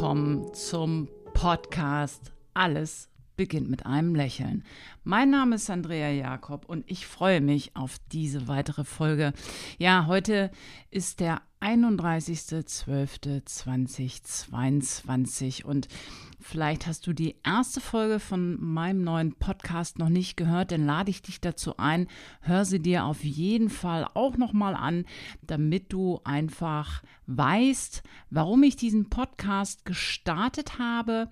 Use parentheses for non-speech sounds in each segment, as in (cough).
willkommen zum Podcast Alles beginnt mit einem Lächeln. Mein Name ist Andrea Jakob und ich freue mich auf diese weitere Folge. Ja, heute ist der 31.12.2022 und vielleicht hast du die erste Folge von meinem neuen Podcast noch nicht gehört, dann lade ich dich dazu ein, hör sie dir auf jeden Fall auch nochmal an, damit du einfach weißt, warum ich diesen Podcast gestartet habe,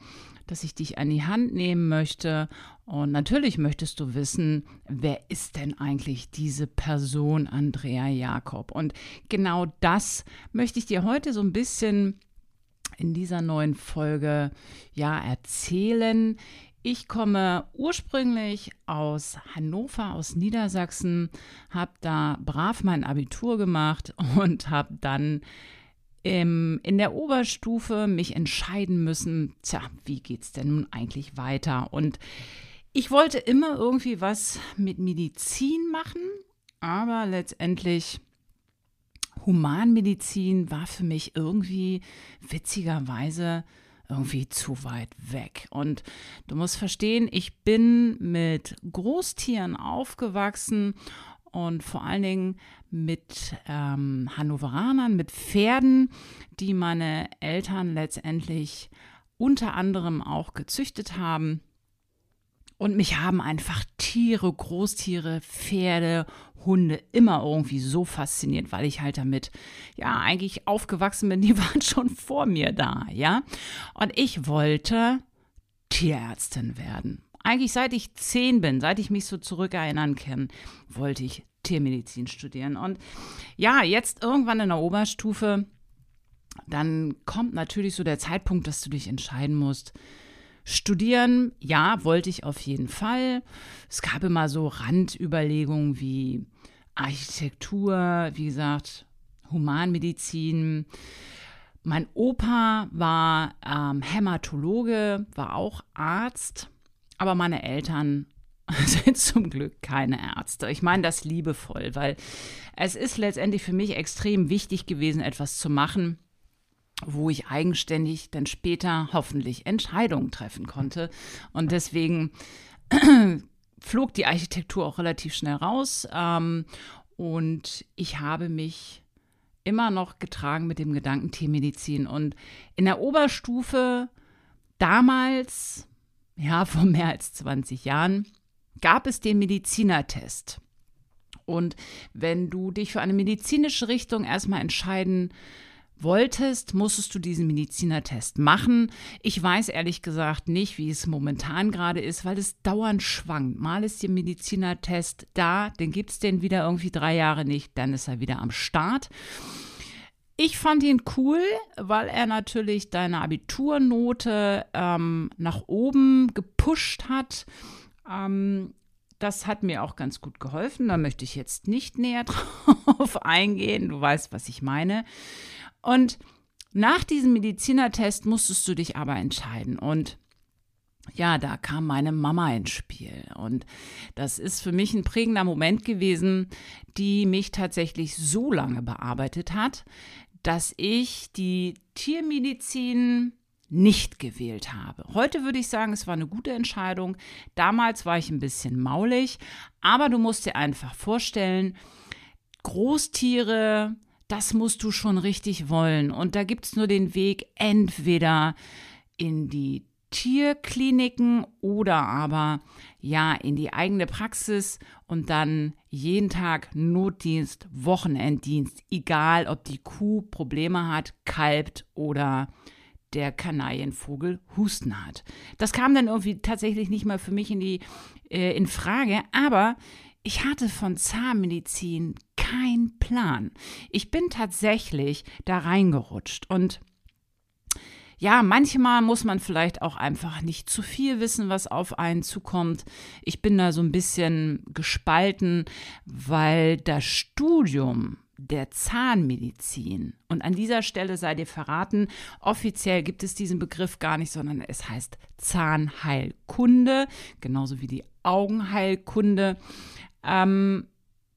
dass ich dich an die Hand nehmen möchte und natürlich möchtest du wissen, wer ist denn eigentlich diese Person Andrea Jakob? Und genau das möchte ich dir heute so ein bisschen in dieser neuen Folge ja erzählen. Ich komme ursprünglich aus Hannover, aus Niedersachsen, habe da brav mein Abitur gemacht und habe dann im, in der Oberstufe mich entscheiden müssen, tja, wie geht es denn nun eigentlich weiter? Und ich wollte immer irgendwie was mit Medizin machen, aber letztendlich Humanmedizin war für mich irgendwie witzigerweise irgendwie zu weit weg. Und du musst verstehen, ich bin mit Großtieren aufgewachsen und vor allen Dingen mit ähm, Hannoveranern, mit Pferden, die meine Eltern letztendlich unter anderem auch gezüchtet haben. Und mich haben einfach Tiere, Großtiere, Pferde, Hunde immer irgendwie so fasziniert, weil ich halt damit, ja, eigentlich aufgewachsen bin. (laughs) Die waren schon vor mir da, ja. Und ich wollte Tierärztin werden. Eigentlich seit ich zehn bin, seit ich mich so zurückerinnern kann, wollte ich Tiermedizin studieren. Und ja, jetzt irgendwann in der Oberstufe, dann kommt natürlich so der Zeitpunkt, dass du dich entscheiden musst, Studieren, ja, wollte ich auf jeden Fall. Es gab immer so Randüberlegungen wie Architektur, wie gesagt, Humanmedizin. Mein Opa war ähm, Hämatologe, war auch Arzt, aber meine Eltern (laughs) sind zum Glück keine Ärzte. Ich meine das liebevoll, weil es ist letztendlich für mich extrem wichtig gewesen, etwas zu machen, wo ich eigenständig dann später hoffentlich Entscheidungen treffen konnte. Und deswegen (clears throat) flog die Architektur auch relativ schnell raus. Ähm, und ich habe mich immer noch getragen mit dem Gedanken Tiermedizin. Und in der Oberstufe damals, ja, vor mehr als 20 Jahren, gab es den Medizinertest. Und wenn du dich für eine medizinische Richtung erstmal entscheiden wolltest, musstest du diesen Medizinertest machen. Ich weiß ehrlich gesagt nicht, wie es momentan gerade ist, weil es dauernd schwankt. Mal ist der Medizinertest da, dann gibt es den wieder irgendwie drei Jahre nicht, dann ist er wieder am Start. Ich fand ihn cool, weil er natürlich deine Abiturnote ähm, nach oben gepusht hat. Ähm, das hat mir auch ganz gut geholfen. Da möchte ich jetzt nicht näher (laughs) drauf eingehen. Du weißt, was ich meine. Und nach diesem Medizinertest musstest du dich aber entscheiden. Und ja, da kam meine Mama ins Spiel. Und das ist für mich ein prägender Moment gewesen, die mich tatsächlich so lange bearbeitet hat, dass ich die Tiermedizin nicht gewählt habe. Heute würde ich sagen, es war eine gute Entscheidung. Damals war ich ein bisschen maulig, aber du musst dir einfach vorstellen, Großtiere, das musst du schon richtig wollen. Und da gibt es nur den Weg entweder in die Tierkliniken oder aber ja in die eigene Praxis und dann jeden Tag Notdienst, Wochenenddienst, egal ob die Kuh Probleme hat, kalbt oder der Kanarienvogel Husten hat. Das kam dann irgendwie tatsächlich nicht mal für mich in die äh, in Frage, aber ich hatte von Zahnmedizin keinen Plan. Ich bin tatsächlich da reingerutscht und ja, manchmal muss man vielleicht auch einfach nicht zu viel wissen, was auf einen zukommt. Ich bin da so ein bisschen gespalten, weil das Studium der Zahnmedizin, und an dieser Stelle sei dir verraten, offiziell gibt es diesen Begriff gar nicht, sondern es heißt Zahnheilkunde, genauso wie die Augenheilkunde. Ähm,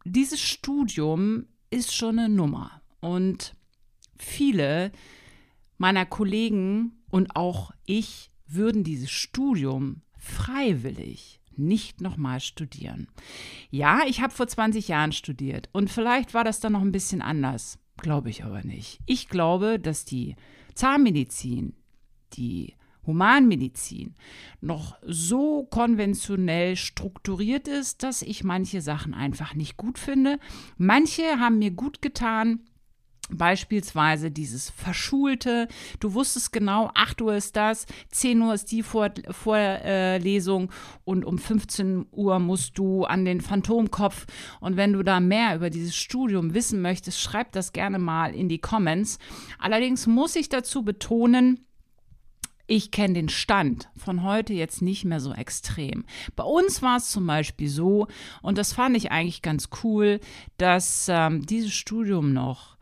dieses Studium ist schon eine Nummer. Und viele meiner Kollegen und auch ich würden dieses Studium freiwillig nicht nochmal studieren. Ja, ich habe vor 20 Jahren studiert und vielleicht war das dann noch ein bisschen anders. Glaube ich aber nicht. Ich glaube, dass die Zahnmedizin, die Humanmedizin noch so konventionell strukturiert ist, dass ich manche Sachen einfach nicht gut finde. Manche haben mir gut getan, Beispielsweise dieses Verschulte. Du wusstest genau, 8 Uhr ist das, 10 Uhr ist die Vorlesung Vor und um 15 Uhr musst du an den Phantomkopf. Und wenn du da mehr über dieses Studium wissen möchtest, schreib das gerne mal in die Comments. Allerdings muss ich dazu betonen, ich kenne den Stand von heute jetzt nicht mehr so extrem. Bei uns war es zum Beispiel so, und das fand ich eigentlich ganz cool, dass ähm, dieses Studium noch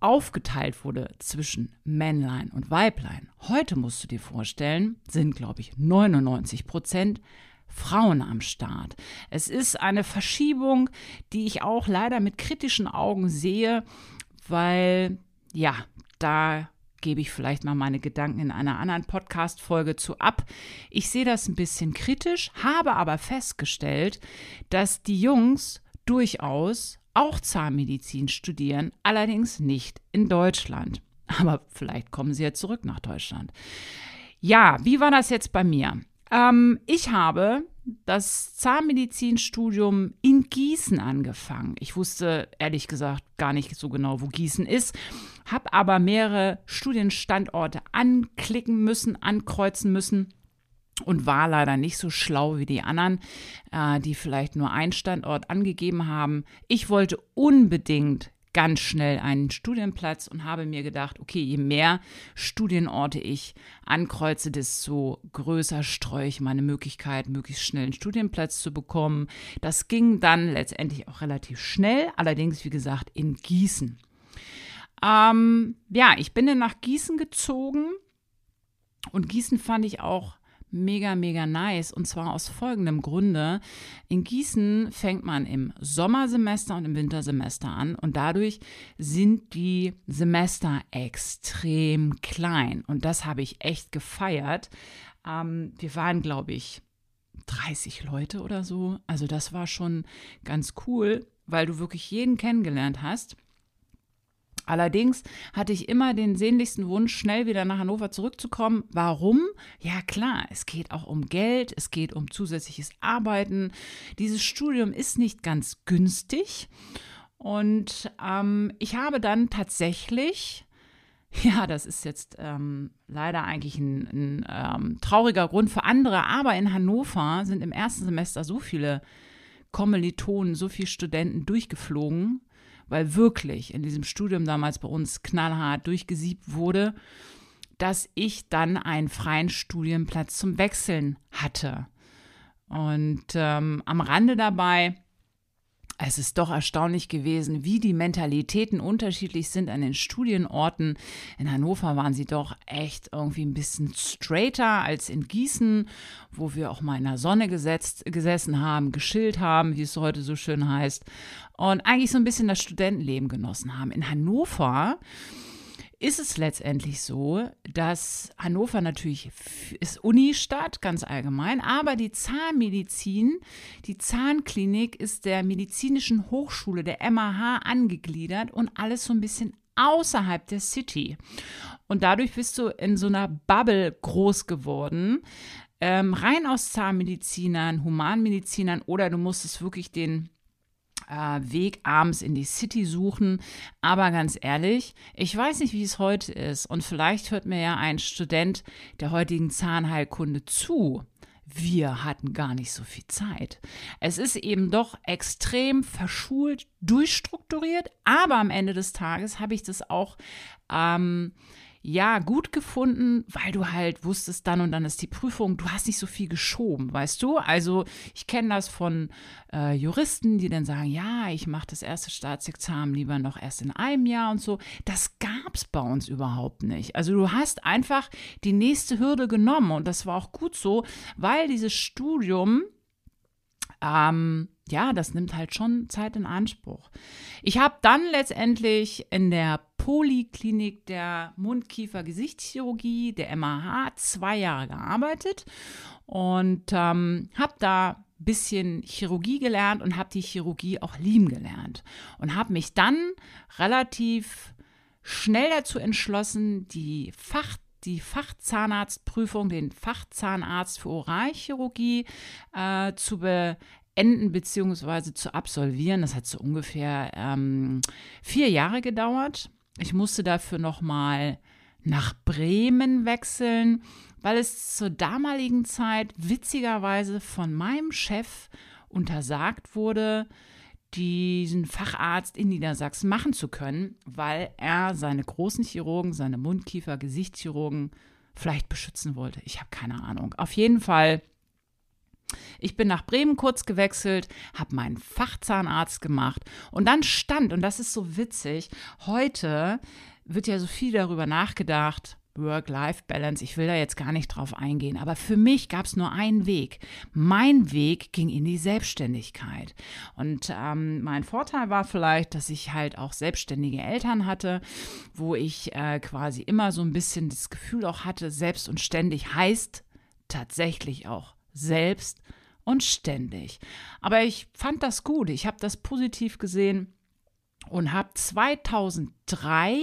aufgeteilt wurde zwischen Männlein und Weiblein. Heute musst du dir vorstellen, sind, glaube ich, 99 Prozent Frauen am Start. Es ist eine Verschiebung, die ich auch leider mit kritischen Augen sehe, weil, ja, da gebe ich vielleicht mal meine Gedanken in einer anderen Podcast-Folge zu ab. Ich sehe das ein bisschen kritisch, habe aber festgestellt, dass die Jungs durchaus auch Zahnmedizin studieren, allerdings nicht in Deutschland. Aber vielleicht kommen sie ja zurück nach Deutschland. Ja, wie war das jetzt bei mir? Ähm, ich habe das Zahnmedizinstudium in Gießen angefangen. Ich wusste ehrlich gesagt gar nicht so genau, wo Gießen ist, habe aber mehrere Studienstandorte anklicken müssen, ankreuzen müssen und war leider nicht so schlau wie die anderen, äh, die vielleicht nur einen Standort angegeben haben. Ich wollte unbedingt ganz schnell einen Studienplatz und habe mir gedacht, okay, je mehr Studienorte ich ankreuze, desto größer streue ich meine Möglichkeit, möglichst schnell einen Studienplatz zu bekommen. Das ging dann letztendlich auch relativ schnell, allerdings, wie gesagt, in Gießen. Ähm, ja, ich bin dann nach Gießen gezogen und Gießen fand ich auch mega, mega nice. Und zwar aus folgendem Grunde. In Gießen fängt man im Sommersemester und im Wintersemester an und dadurch sind die Semester extrem klein. Und das habe ich echt gefeiert. Ähm, wir waren, glaube ich, 30 Leute oder so. Also das war schon ganz cool, weil du wirklich jeden kennengelernt hast. Allerdings hatte ich immer den sehnlichsten Wunsch, schnell wieder nach Hannover zurückzukommen. Warum? Ja klar, es geht auch um Geld, es geht um zusätzliches Arbeiten. Dieses Studium ist nicht ganz günstig. Und ähm, ich habe dann tatsächlich, (laughs) ja, das ist jetzt ähm, leider eigentlich ein, ein ähm, trauriger Grund für andere, aber in Hannover sind im ersten Semester so viele Kommilitonen, so viele Studenten durchgeflogen, weil wirklich in diesem Studium damals bei uns knallhart durchgesiebt wurde, dass ich dann einen freien Studienplatz zum Wechseln hatte. Und ähm, am Rande dabei, es ist doch erstaunlich gewesen, wie die Mentalitäten unterschiedlich sind an den Studienorten. In Hannover waren sie doch echt irgendwie ein bisschen straighter als in Gießen, wo wir auch mal in der Sonne gesetzt, gesessen haben, geschillt haben, wie es heute so schön heißt. Und eigentlich so ein bisschen das Studentenleben genossen haben. In Hannover ist es letztendlich so, dass Hannover natürlich ist Unistadt, ganz allgemein, aber die Zahnmedizin, die Zahnklinik ist der medizinischen Hochschule, der MAH, angegliedert und alles so ein bisschen außerhalb der City. Und dadurch bist du in so einer Bubble groß geworden, ähm, rein aus Zahnmedizinern, Humanmedizinern oder du musstest wirklich den äh, Weg abends in die City suchen. Aber ganz ehrlich, ich weiß nicht, wie es heute ist. Und vielleicht hört mir ja ein Student der heutigen Zahnheilkunde zu. Wir hatten gar nicht so viel Zeit. Es ist eben doch extrem verschult, durchstrukturiert, aber am Ende des Tages habe ich das auch ähm, ja, gut gefunden, weil du halt wusstest, dann und dann ist die Prüfung, du hast nicht so viel geschoben, weißt du? Also ich kenne das von äh, Juristen, die dann sagen, ja, ich mache das erste Staatsexamen lieber noch erst in einem Jahr und so. Das gab es bei uns überhaupt nicht. Also du hast einfach die nächste Hürde genommen und das war auch gut so, weil dieses Studium ähm, ja, das nimmt halt schon Zeit in Anspruch. Ich habe dann letztendlich in der Poliklinik der Mundkiefer-Gesichtschirurgie, der MAH, zwei Jahre gearbeitet und ähm, habe da ein bisschen Chirurgie gelernt und habe die Chirurgie auch lieben gelernt und habe mich dann relativ schnell dazu entschlossen, die Fach die Fachzahnarztprüfung, den Fachzahnarzt für Oralchirurgie äh, zu beenden bzw. zu absolvieren. Das hat so ungefähr ähm, vier Jahre gedauert. Ich musste dafür nochmal nach Bremen wechseln, weil es zur damaligen Zeit witzigerweise von meinem Chef untersagt wurde, diesen Facharzt in Niedersachsen machen zu können, weil er seine großen Chirurgen, seine Mundkiefer, Gesichtschirurgen vielleicht beschützen wollte. Ich habe keine Ahnung. Auf jeden Fall, ich bin nach Bremen kurz gewechselt, habe meinen Fachzahnarzt gemacht und dann stand, und das ist so witzig, heute wird ja so viel darüber nachgedacht, Work-Life-Balance. Ich will da jetzt gar nicht drauf eingehen, aber für mich gab es nur einen Weg. Mein Weg ging in die Selbstständigkeit. Und ähm, mein Vorteil war vielleicht, dass ich halt auch selbstständige Eltern hatte, wo ich äh, quasi immer so ein bisschen das Gefühl auch hatte, selbst und ständig heißt tatsächlich auch selbst und ständig. Aber ich fand das gut. Ich habe das positiv gesehen und habe 2003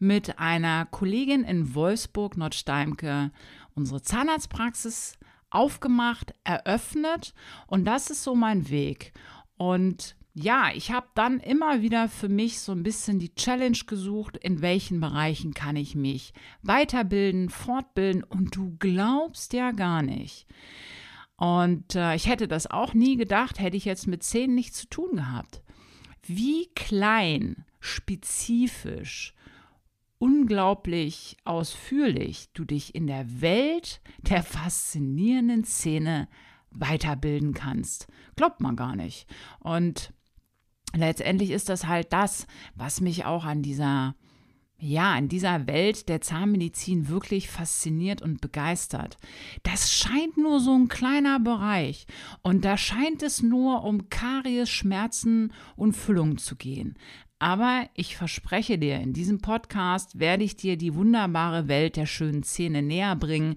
mit einer Kollegin in Wolfsburg, Nordsteimke, unsere Zahnarztpraxis aufgemacht, eröffnet und das ist so mein Weg. Und ja, ich habe dann immer wieder für mich so ein bisschen die Challenge gesucht, in welchen Bereichen kann ich mich weiterbilden, fortbilden und du glaubst ja gar nicht. Und äh, ich hätte das auch nie gedacht, hätte ich jetzt mit zehn nichts zu tun gehabt. Wie klein, spezifisch unglaublich ausführlich du dich in der Welt der faszinierenden Szene weiterbilden kannst. Glaubt man gar nicht. Und letztendlich ist das halt das, was mich auch an dieser ja, in dieser Welt der Zahnmedizin wirklich fasziniert und begeistert. Das scheint nur so ein kleiner Bereich und da scheint es nur um Karies, Schmerzen und Füllung zu gehen. Aber ich verspreche dir, in diesem Podcast werde ich dir die wunderbare Welt der schönen Zähne näher bringen,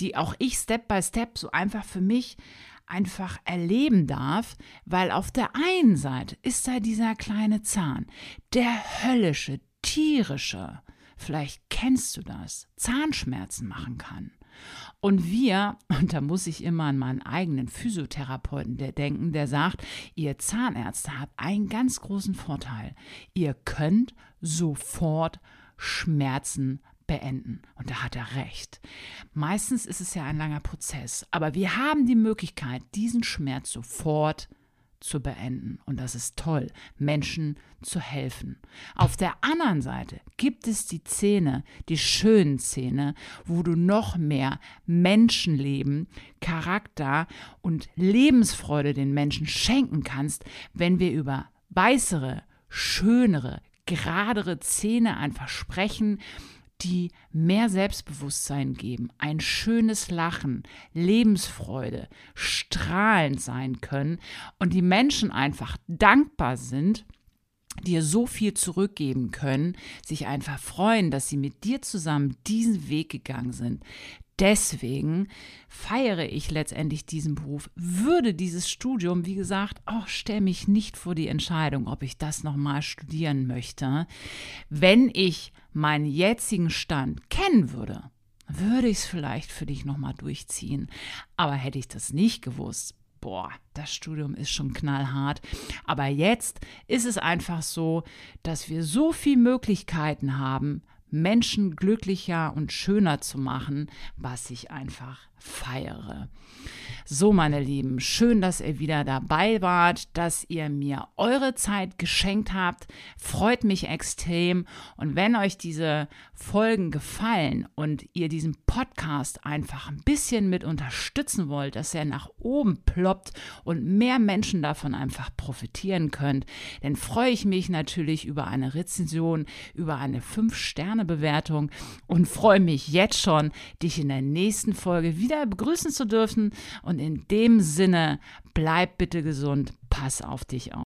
die auch ich Step by Step so einfach für mich einfach erleben darf, weil auf der einen Seite ist da dieser kleine Zahn, der höllische, tierische, vielleicht kennst du das, Zahnschmerzen machen kann. Und wir, und da muss ich immer an meinen eigenen Physiotherapeuten denken, der sagt, ihr Zahnärzte habt einen ganz großen Vorteil. Ihr könnt sofort Schmerzen beenden. Und da hat er recht. Meistens ist es ja ein langer Prozess, aber wir haben die Möglichkeit, diesen Schmerz sofort zu zu beenden. Und das ist toll, Menschen zu helfen. Auf der anderen Seite gibt es die Zähne, die schönen Zähne, wo du noch mehr Menschenleben, Charakter und Lebensfreude den Menschen schenken kannst, wenn wir über weißere, schönere, geradere Zähne einfach sprechen, die mehr Selbstbewusstsein geben, ein schönes Lachen, Lebensfreude, strahlend sein können und die Menschen einfach dankbar sind, dir so viel zurückgeben können, sich einfach freuen, dass sie mit dir zusammen diesen Weg gegangen sind. Deswegen feiere ich letztendlich diesen Beruf, würde dieses Studium, wie gesagt, auch stell mich nicht vor die Entscheidung, ob ich das nochmal studieren möchte. Wenn ich meinen jetzigen Stand kennen würde, würde ich es vielleicht für dich nochmal durchziehen. Aber hätte ich das nicht gewusst, boah, das Studium ist schon knallhart. Aber jetzt ist es einfach so, dass wir so viele Möglichkeiten haben, Menschen glücklicher und schöner zu machen, was ich einfach feiere. So, meine Lieben, schön, dass ihr wieder dabei wart, dass ihr mir eure Zeit geschenkt habt. Freut mich extrem. Und wenn euch diese Folgen gefallen und ihr diesen Podcast einfach ein bisschen mit unterstützen wollt, dass er nach oben ploppt und mehr Menschen davon einfach profitieren könnt, dann freue ich mich natürlich über eine Rezension, über eine 5-Sterne-Bewertung und freue mich jetzt schon, dich in der nächsten Folge wieder begrüßen zu dürfen. Und Und in dem Sinne, bleib bitte gesund, pass auf dich auf.